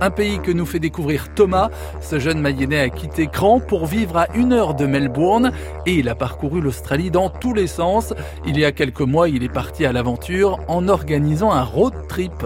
Un pays que nous fait découvrir Thomas. Ce jeune Mayennais a quitté Cran pour vivre à une heure de Melbourne et il a parcouru l'Australie dans tous les sens. Il y a quelques mois, il est parti à l'aventure en organisant un road trip.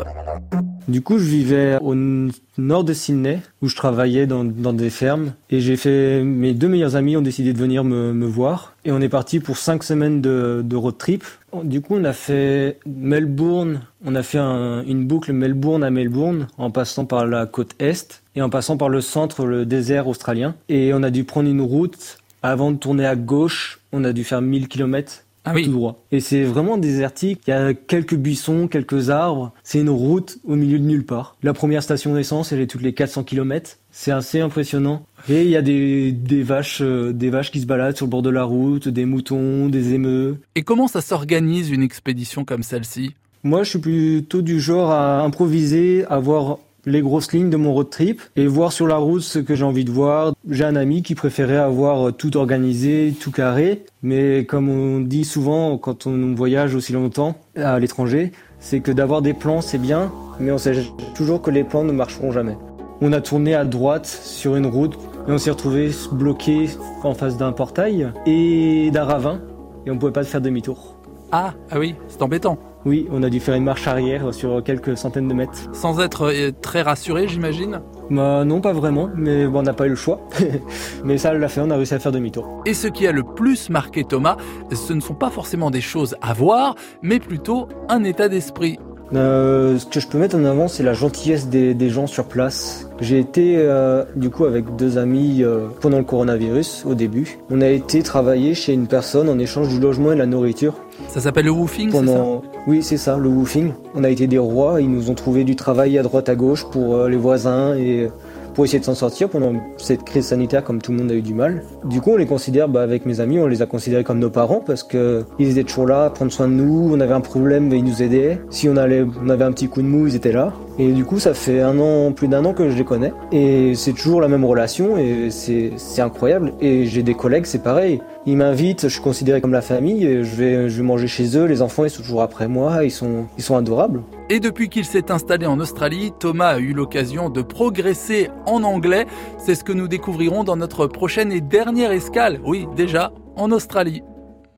Du coup, je vivais au nord de Sydney, où je travaillais dans, des fermes. Et j'ai fait, mes deux meilleurs amis ont décidé de venir me, voir. Et on est parti pour cinq semaines de, road trip. Du coup, on a fait Melbourne, on a fait une boucle Melbourne à Melbourne, en passant par la côte est et en passant par le centre, le désert australien. Et on a dû prendre une route. Avant de tourner à gauche, on a dû faire 1000 km ah oui. tout droit. Et c'est vraiment désertique. Il y a quelques buissons, quelques arbres. C'est une route au milieu de nulle part. La première station d'essence, elle est toutes les 400 km. C'est assez impressionnant. Et il y a des, des vaches, euh, des vaches qui se baladent sur le bord de la route, des moutons, des émeux. Et comment ça s'organise une expédition comme celle-ci? Moi, je suis plutôt du genre à improviser, à voir les grosses lignes de mon road trip et voir sur la route ce que j'ai envie de voir. J'ai un ami qui préférait avoir tout organisé, tout carré, mais comme on dit souvent quand on voyage aussi longtemps à l'étranger, c'est que d'avoir des plans c'est bien, mais on sait toujours que les plans ne marcheront jamais. On a tourné à droite sur une route et on s'est retrouvé bloqué en face d'un portail et d'un ravin et on pouvait pas faire demi-tour. Ah, ah oui, c'est embêtant. Oui, on a dû faire une marche arrière sur quelques centaines de mètres. Sans être euh, très rassuré, j'imagine bah, Non, pas vraiment, mais bon, on n'a pas eu le choix. mais ça l'a fait, on a réussi à faire demi-tour. Et ce qui a le plus marqué Thomas, ce ne sont pas forcément des choses à voir, mais plutôt un état d'esprit. Euh, ce que je peux mettre en avant, c'est la gentillesse des, gens sur place. J'ai été euh, du coup avec deux amis euh, pendant le coronavirus au début. On a été travailler chez une personne en échange du logement et de la nourriture. Ça s'appelle le woofing, c'est ça? Oui, c'est ça, le woofing. On a été des rois, ils nous ont trouvé du travail à droite à gauche pour les voisins et pour essayer de s'en sortir pendant cette crise sanitaire comme tout le monde a eu du mal. Du coup, on les considère, bah, avec mes amis, on les a considérés comme nos parents parce que ils étaient toujours là prendre soin de nous. On avait un problème, ils nous aidaient. Si on, allait, on avait un petit coup de mou, ils étaient là. Et du coup, ça fait un an, plus d'un an que je les connais. Et c'est toujours la même relation et c'est incroyable. Et j'ai des collègues, c'est pareil. Ils m'invitent, je suis considéré comme la famille. Je vais, manger chez eux. Les enfants, ils sont toujours après moi. Ils sont adorables. Et depuis qu'il s'est installé en Australie, Thomas a eu l'occasion de progresser en anglais. C'est ce que nous découvrirons dans notre prochaine et dernière escale. Oui, déjà, en Australie.